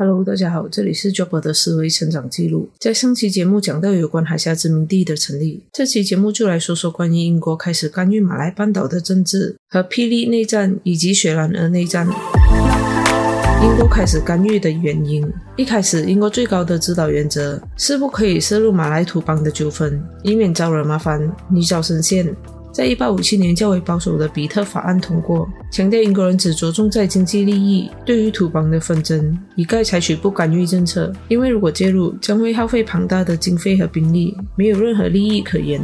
Hello，大家好，这里是 Job 的思维成长记录。在上期节目讲到有关海峡殖民地的成立，这期节目就来说说关于英国开始干预马来半岛的政治和霹雳内战以及雪兰莪内战。英国开始干预的原因，一开始英国最高的指导原则是不可以涉入马来土邦的纠纷，以免招惹麻烦，泥沼深陷。在一八五七年，较为保守的比特法案通过，强调英国人只着重在经济利益，对于土邦的纷争，一概采取不干预政策。因为如果介入，将会耗费庞大的经费和兵力，没有任何利益可言。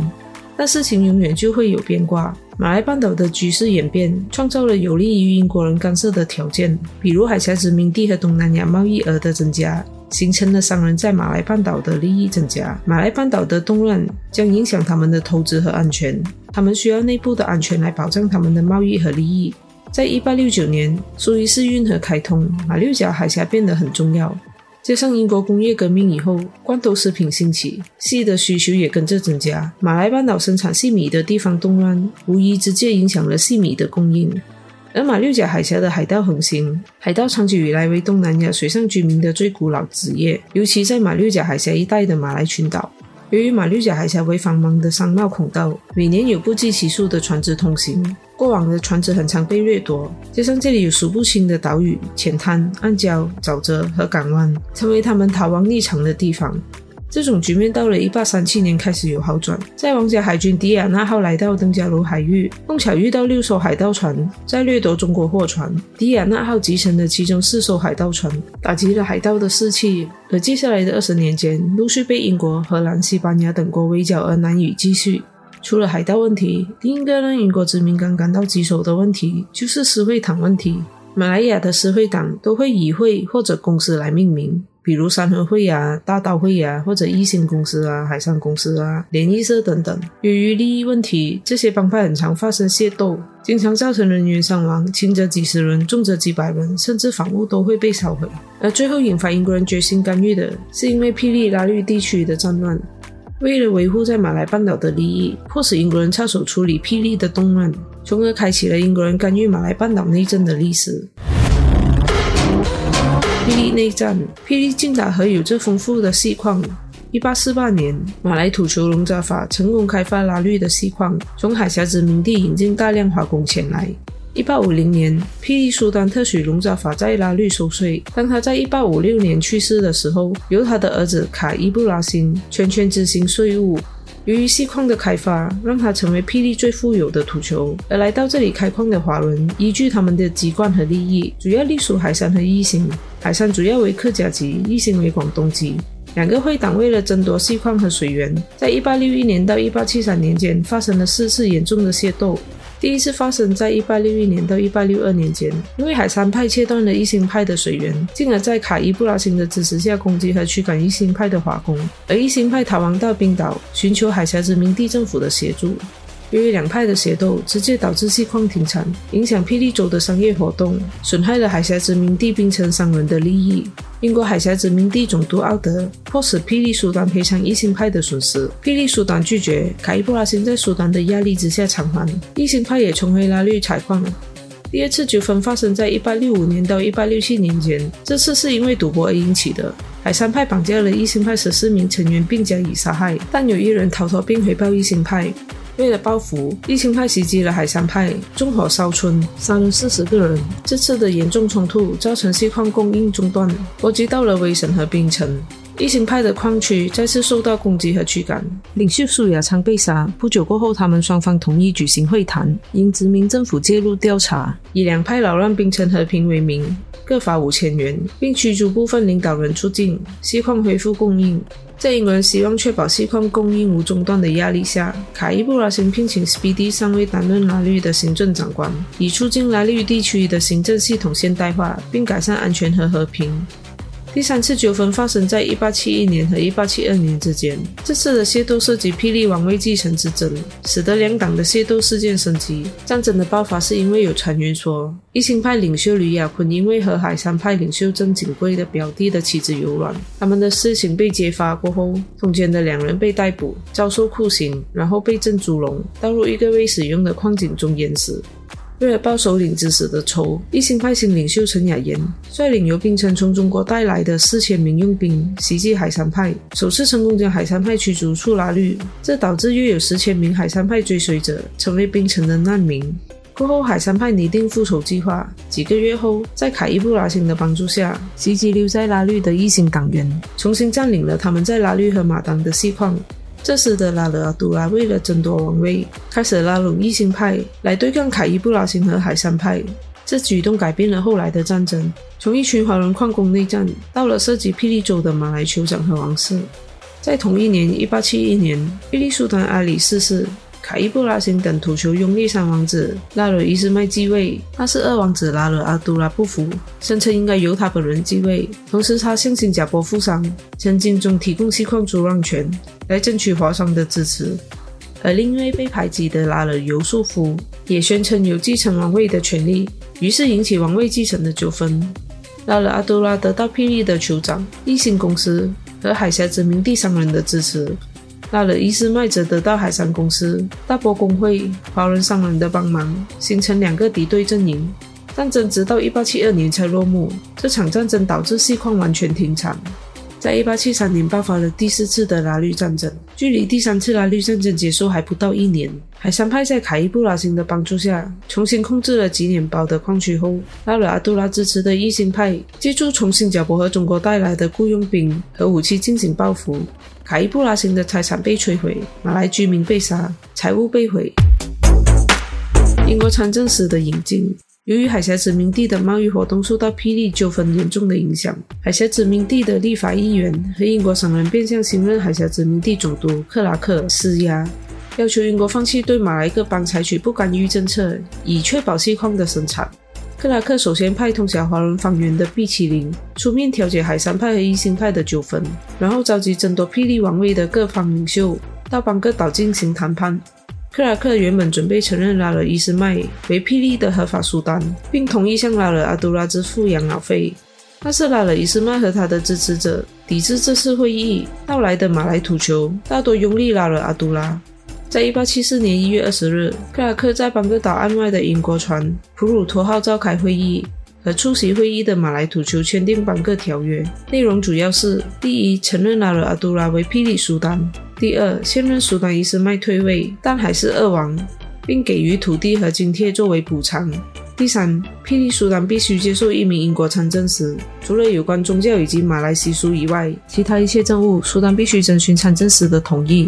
但事情永远就会有变卦。马来半岛的局势演变，创造了有利于英国人干涉的条件，比如海峡殖民地和东南亚贸易额的增加。形成了商人在马来半岛的利益增加。马来半岛的动乱将影响他们的投资和安全，他们需要内部的安全来保障他们的贸易和利益。在一八六九年，苏伊士运河开通，马六甲海峡变得很重要。加上英国工业革命以后，罐头食品兴起，细的需求也跟着增加。马来半岛生产细米的地方动乱，无疑直接影响了细米的供应。而马六甲海峡的海盗横行，海盗长久以来为东南亚水上居民的最古老职业，尤其在马六甲海峡一带的马来群岛。由于马六甲海峡为繁忙的商贸孔道，每年有不计其数的船只通行，过往的船只很常被掠夺。加上这里有数不清的岛屿、浅滩、暗礁、沼泽和港湾，成为他们逃亡匿藏的地方。这种局面到了一八三七年开始有好转，在皇家海军迪亚纳号来到登嘉楼海域，碰巧遇到六艘海盗船在掠夺中国货船，迪亚纳号集成的其中四艘海盗船打击了海盗的士气，而接下来的二十年间，陆续被英国、荷兰、西班牙等国围剿而难以继续。除了海盗问题，另一个让英国殖民港感到棘手的问题就是私会党问题。马来亚的私会党都会以会或者公司来命名。比如三合会呀、大刀会呀，或者一星公司啊、海上公司啊、联谊社等等。由于利益问题，这些帮派很常发生械斗，经常造成人员伤亡，轻则几十人，重则几百人，甚至房屋都会被烧毁。而最后引发英国人决心干预的，是因为霹雳拉律地区的战乱。为了维护在马来半岛的利益，迫使英国人插手处理霹雳的动乱，从而开启了英国人干预马来半岛内政的历史。霹雳内战，霹雳近打河有着丰富的锡矿。一八四八年，马来土球龙扎法成功开发拉律的锡矿，从海峡殖民地引进大量华工前来。一八五零年，霹雳苏丹特许龙扎法在拉律收税。当他在一八五六年去世的时候，由他的儿子卡伊布拉辛全权执行税务。由于锡矿的开发，让它成为霹雳最富有的土球。而来到这里开矿的华伦，依据他们的籍贯和利益，主要隶属海山和义兴。海山主要为客家籍，义兴为广东籍。两个会党为了争夺锡矿和水源，在一八六一年到一八七三年间发生了四次严重的械斗。第一次发生在一八六一年到一八六二年间，因为海山派切断了一星派的水源，进而在卡伊布拉星的支持下攻击和驱赶一星派的华工，而一星派逃亡到冰岛，寻求海峡殖民地政府的协助。由于两派的械斗，直接导致锡矿停产，影响霹雳州的商业活动，损害了海峡殖民地冰城商人的利益。英国海峡殖民地总督奥德迫使霹雳苏丹赔偿一星派的损失，霹雳苏丹拒绝，卡伊布拉辛在苏丹的压力之下偿还，一星派也重回拉律采矿。第二次纠纷发生在1865年到1867年间，这次是因为赌博而引起的。海山派绑架了一星派十四名成员并加以杀害，但有一人逃脱并回报一星派。为了报复，义兴派袭击了海山派，纵火烧村，杀了四十个人。这次的严重冲突造成锡矿供应中断，波及到了威神和冰城。义兴派的矿区再次受到攻击和驱赶，领袖苏亚昌被杀。不久过后，他们双方同意举行会谈，因殖民政府介入调查，以两派扰乱槟城和平为名，各罚五千元，并驱逐部分领导人出境，锡矿恢复供应。在英国人希望确保锡矿供应无中断的压力下，卡伊布拉辛聘请 Speedy 上位担任拉律的行政长官，以促进拉律地区的行政系统现代化，并改善安全和和平。第三次纠纷发生在一八七一年和一八七二年之间。这次的械斗涉及霹雳王位继承之争，使得两党的械斗事件升级。战争的爆发是因为有传言说，一星派领袖吕亚坤因为和海山派领袖郑景贵的表弟的妻子有染，他们的事情被揭发过后，中间的两人被逮捕，遭受酷刑，然后被郑祖龙倒入一个未使用的矿井中淹死。为了报首领之死的仇，一心派新领袖陈雅言率领由槟城从中国带来的四千名佣兵袭击海山派，首次成功将海山派驱逐出拉律，这导致约有十千名海山派追随者成为槟城的难民。过后，海山派拟定复仇计划。几个月后，在凯伊布拉星的帮助下，袭击留在拉律的异心党员，重新占领了他们在拉律和马当的细矿。这时的拉勒阿杜拉为了争夺王位，开始拉拢一心派来对抗凯伊布拉辛和海山派。这举动改变了后来的战争，从一群华人矿工内战，到了涉及霹雳州的马来酋长和王室。在同一年，一八七一年，霹雳苏丹阿里逝世。凯伊布拉辛等土球拥立三王子拉惹伊斯麦继位，但是二王子拉惹阿杜拉不服，声称应该由他本人继位。同时，他向新加坡富商曾经中提供锡矿租让权，来争取华商的支持。而另一位被排挤的拉惹尤素夫也宣称有继承王位的权利，于是引起王位继承的纠纷。拉惹阿杜拉得到霹雳的酋长、一星公司和海峡殖民地商人的支持。拉了伊斯麦则得到海山公司、大波工会、华人商人的帮忙，形成两个敌对阵营。战争直到1872年才落幕。这场战争导致锡矿完全停产。在1873年爆发了第四次的拉律战争，距离第三次拉律战争结束还不到一年。海山派在凯伊布拉辛的帮助下，重新控制了吉年堡的矿区后，拉尔阿杜拉支持的异心派借助从新加坡和中国带来的雇佣兵和武器进行报复。凯伊布拉辛的财产被摧毁，马来居民被杀，财物被毁。英国参政使的引进，由于海峡殖民地的贸易活动受到霹雳纠纷严重的影响，海峡殖民地的立法议员和英国商人便向新任海峡殖民地总督克拉克施压，要求英国放弃对马来各邦采取不干预政策，以确保锡矿的生产。克拉克首先派通晓华人方言的毕奇林出面调解海山派和一心派的纠纷，然后召集争夺霹雳王位的各方领袖到邦各岛进行谈判。克拉克原本准备承认拉尔伊斯麦为霹雳的合法苏丹，并同意向拉尔阿杜拉支付养老费，但是拉尔伊斯麦和他的支持者抵制这次会议。到来的马来土球大多拥立拉尔阿杜拉。在一八七四年一月二十日，克拉克在邦格岛岸外的英国船普鲁托号召开会议，和出席会议的马来土球签订邦格条约。内容主要是：第一，承认拉尔阿杜拉为霹雳苏丹；第二，现任苏丹伊斯麦退位，但还是二王，并给予土地和津贴作为补偿；第三，霹雳苏丹必须接受一名英国参政使，除了有关宗教以及马来习俗以外，其他一切政务，苏丹必须征询参政使的同意。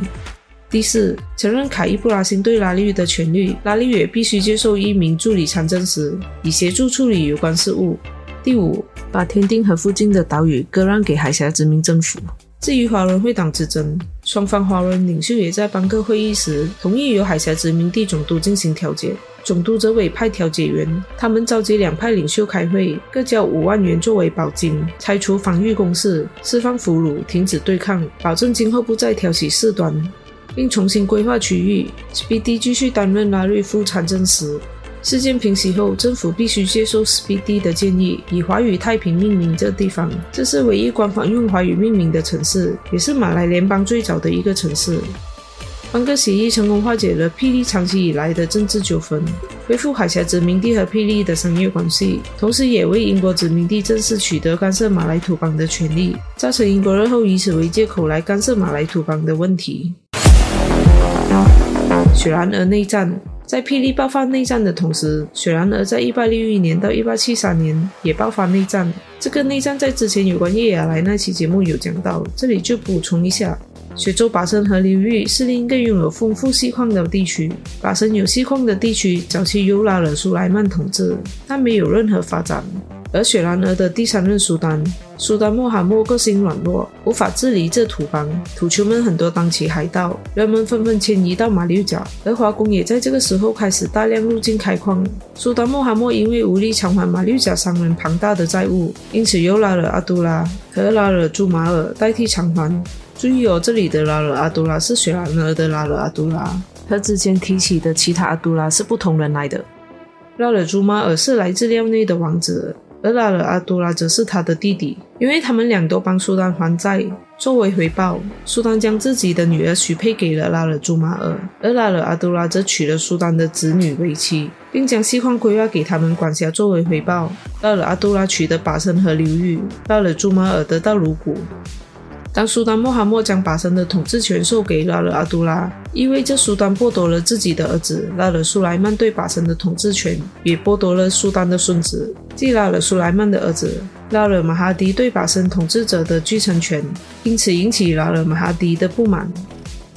第四，承认凯伊布拉辛对拉律的权利，拉利也必须接受一名助理参政时，以协助处理有关事务。第五，把天定和附近的岛屿割让给海峡殖民政府。至于华人会党之争，双方华人领袖也在邦克会议时同意由海峡殖民地总督进行调解，总督则委派调解员，他们召集两派领袖开会，各交五万元作为保金，拆除防御工事，释放俘虏，停止对抗，保证今后不再挑起事端。并重新规划区域，Speedy 继续担任拉瑞夫参政时。事件平息后，政府必须接受 Speedy 的建议，以华语太平命名这地方。这是唯一官方用华语命名的城市，也是马来联邦最早的一个城市。邦哥协议成功化解了霹雳长期以来的政治纠纷，恢复海峡殖民地和霹雳的商业关系，同时也为英国殖民地正式取得干涉马来土邦的权利，造成英国日后以此为借口来干涉马来土邦的问题。雪兰莪内战在霹雳爆发内战的同时，雪兰莪在1861年到1873年也爆发内战。这个内战在之前有关叶雅来那期节目有讲到，这里就补充一下：雪州巴生河流域是另一个拥有丰富锡矿的地区。巴生有锡矿的地区早期由拉了苏莱曼统治，但没有任何发展。而雪兰莪的第三任苏丹苏丹穆罕默个性软弱，无法治理这土邦，土球们很多当起海盗，人们纷纷迁移到马六甲，而华工也在这个时候开始大量入境开矿。苏丹穆罕默因为无力偿还马六甲商人庞大的债务，因此又拉了阿杜拉和拉了朱马尔代替偿还。注意哦，这里的拉了阿杜拉是雪兰莪的拉了阿杜拉，和之前提起的其他阿杜拉是不同人来的。拉了朱马尔是来自廖内的王子。而拉尔阿杜拉则是他的弟弟。因为他们俩都帮苏丹还债。作为回报，苏丹将自己的女儿许配给了拉尔朱马尔，而拉尔阿杜拉则娶了苏丹的子女为妻，并将西矿规划给他们管辖。作为回报，拉尔阿杜拉取得巴生河流域，拉尔朱马尔得到鲁古。当苏丹穆罕默将巴生的统治权授给拉尔阿杜拉，意味着苏丹剥夺了自己的儿子拉尔苏莱曼对巴生的统治权，也剥夺了苏丹的孙子，即拉尔苏莱曼的儿子拉尔马哈迪对巴生统治者的继承权，因此引起拉尔马哈迪的不满。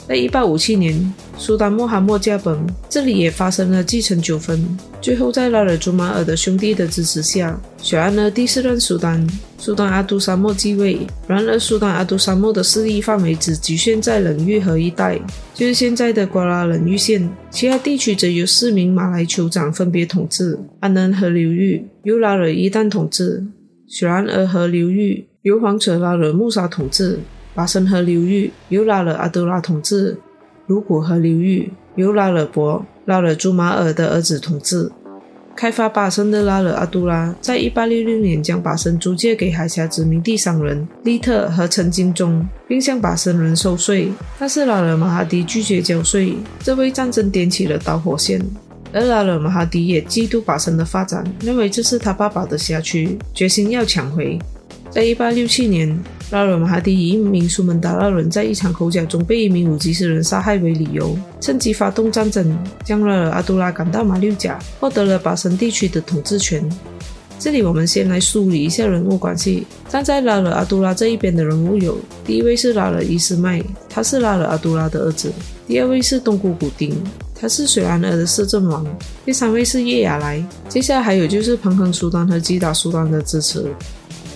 在一八五七年，苏丹穆罕默驾崩，这里也发生了继承纠纷。最后，在拉尔朱马尔的兄弟的支持下，选安了第四任苏丹，苏丹阿杜沙漠继位。然而，苏丹阿杜沙漠的势力范围只局限在冷玉河一带，就是现在的瓜拉冷玉县，其他地区则由四名马来酋长分别统治。安南河流域由拉尔一旦统治，雪兰莪河流域由皇者拉尔穆沙统治。巴生河流域由拉尔阿杜拉统治，鲁古河流域由拉尔伯拉尔朱马尔的儿子统治。开发巴生的拉尔阿杜拉在一八六六年将巴生租借给海峡殖民地商人利特和陈金忠，并向巴生人收税。但是拉尔马哈迪拒绝交税，这为战争点起了导火线。而拉尔马哈迪也嫉妒巴生的发展，认为这是他爸爸的辖区，决心要抢回。在一八六七年。拉尔马哈迪以一名苏门答腊人在一场口角中被一名武吉斯人杀害为理由，趁机发动战争，将拉尔阿杜拉赶到马六甲，获得了巴生地区的统治权。这里我们先来梳理一下人物关系。站在拉尔阿杜拉这一边的人物有：第一位是拉尔伊斯麦，他是拉尔阿杜拉的儿子；第二位是东姑古丁，他是水兰尔的摄政王；第三位是叶亚来。接下来还有就是彭亨苏丹和吉达苏丹的支持。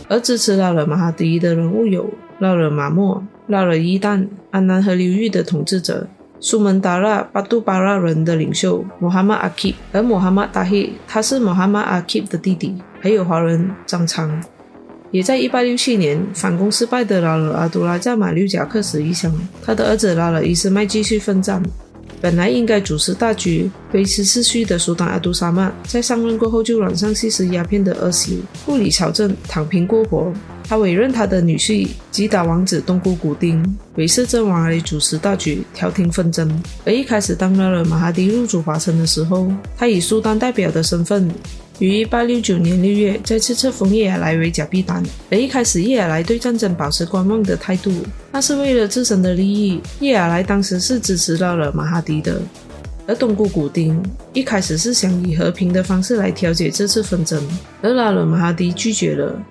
而支持拉尔马哈迪的人物有拉尔马莫、拉尔伊旦、安南河流域的统治者、苏门答腊巴杜巴拉人的领袖穆罕默阿基，而穆罕默达希他是穆罕默阿基的弟弟，还有华人张昌。也在1867年反攻失败的拉尔阿杜拉在马六甲客死异乡，他的儿子拉尔伊斯麦继续奋战。本来应该主持大局、维持秩序的苏丹阿杜沙曼，在上任过后就染上吸食鸦片的恶习，不理朝政，躺平过活。他委任他的女婿吉达王子东姑古丁为摄政王来主持大局、调停纷争。而一开始当拉尔马哈迪入主华城的时候，他以苏丹代表的身份。于1869年6月再次册封叶尔来为假币丹，而一开始叶尔来对战争保持观望的态度，那是为了自身的利益。叶尔来当时是支持到了马哈迪的，而东姑古丁一开始是想以和平的方式来调解这次纷争，而拉尔马哈迪拒绝了。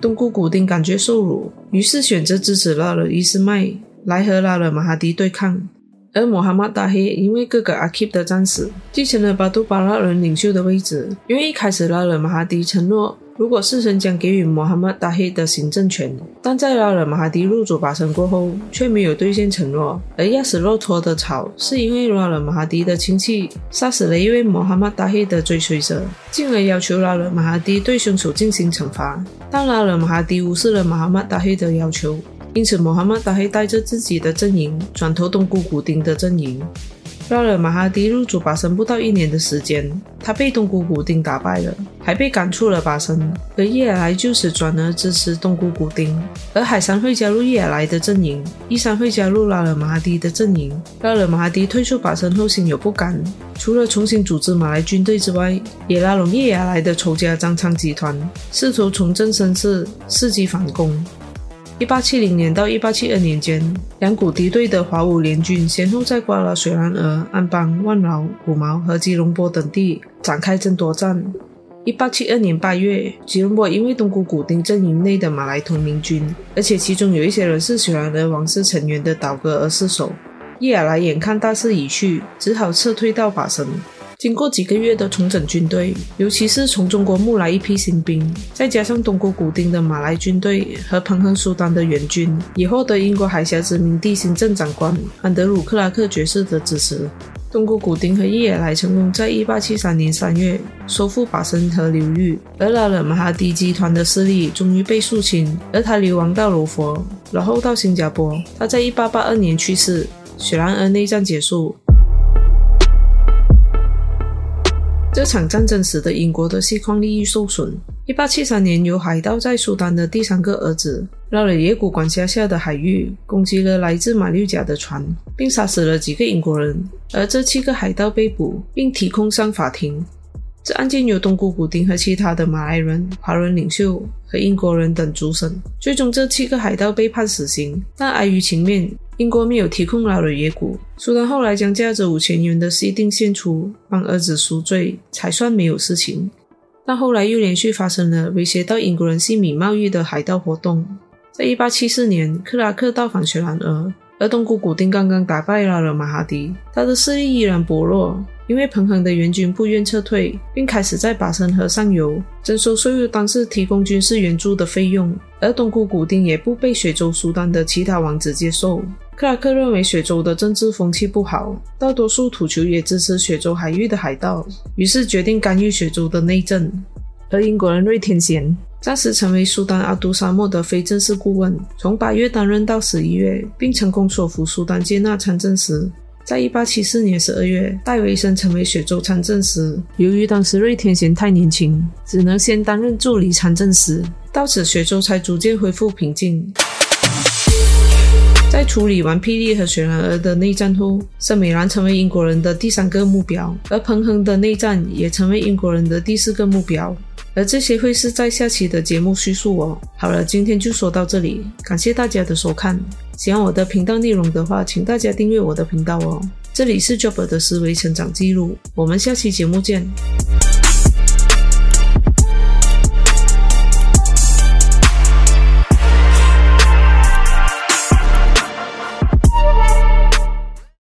东姑古丁感觉受辱，于是选择支持拉尔伊斯麦来和拉尔马哈迪对抗。而穆罕默达黑因为哥哥阿基的战死，继承了巴杜巴拉人领袖的位置。因为一开始拉尔马哈迪承诺，如果世神将给予穆罕默达黑的行政权，但在拉尔马哈迪入主巴生过后，却没有兑现承诺。而压死骆驼的草，是因为拉尔马哈迪的亲戚杀死了一位穆罕默达黑的追随者，进而要求拉尔马哈迪对凶手进行惩罚。但拉尔马哈迪无视了穆罕默达黑的要求。因此，穆罕默达黑带着自己的阵营转投东姑古丁的阵营。拉尔马哈迪入主巴生不到一年的时间，他被东姑古丁打败了，还被赶出了巴生。而叶尔来就此转而支持东姑古丁，而海山会加入叶尔来的阵营，伊山会加入拉尔马哈迪的阵营。拉尔马哈迪退出巴生后心有不甘，除了重新组织马来军队之外，也拉拢叶尔来的仇家张昌集团，试图重振声势，伺机反攻。一八七零年到一八七二年间，两股敌对的华武联军先后在瓜拉、水兰莪、安邦、万劳、五毛和吉隆坡等地展开争夺战。一八七二年八月，吉隆坡因为东姑古丁阵营内的马来同盟军，而且其中有一些人是雪兰莪王室成员的倒戈而失守。叶尔来眼看大势已去，只好撤退到巴生。经过几个月的重整军队，尤其是从中国募来一批新兵，再加上东姑古丁的马来军队和彭亨苏丹的援军，也获得英国海峡殖民地行政长官安德鲁克拉克爵士的支持。东姑古丁和叶尔莱成功在1873年3月收复巴生河流域，而拉尔马哈迪集团的势力终于被肃清，而他流亡到罗佛，然后到新加坡。他在1882年去世，雪兰莪内战结束。这场战争使得英国的锡矿利益受损，一八七三年，有海盗在苏丹的第三个儿子拉了耶古管辖下的海域，攻击了来自马六甲的船，并杀死了几个英国人。而这七个海盗被捕，并提控上法庭。这案件由东姑古丁和其他的马来人、华人领袖和英国人等主审。最终，这七个海盗被判死刑，但碍于情面，英国没有提控老了野古。苏丹后来将价值五千元的西定献出，帮儿子赎罪，才算没有事情。但后来又连续发生了威胁到英国人性命贸易的海盗活动。在一八七四年，克拉克到访雪兰莪，而东姑古丁刚刚打败了马哈迪，他的势力依然薄弱，因为彭亨的援军不愿撤退，并开始在巴生河上游征收税入，当是提供军事援助的费用。而东姑古丁也不被雪州苏丹的其他王子接受。克拉克认为雪州的政治风气不好，大多数土酋也支持雪州海域的海盗，于是决定干预雪州的内政。而英国人瑞天贤暂时成为苏丹阿都沙漠的非正式顾问，从八月担任到十一月，并成功说服苏丹接纳参政时。在一八七四年十二月，戴维森成为雪州参政时，由于当时瑞天贤太年轻，只能先担任助理参政时。到此，雪州才逐渐恢复平静。在处理完霹雳和雪兰莪的内战后，圣美兰成为英国人的第三个目标，而彭亨的内战也成为英国人的第四个目标。而这些会是在下期的节目叙述哦。好了，今天就说到这里，感谢大家的收看。喜欢我的频道内容的话，请大家订阅我的频道哦。这里是 Job 的思维成长记录，我们下期节目见。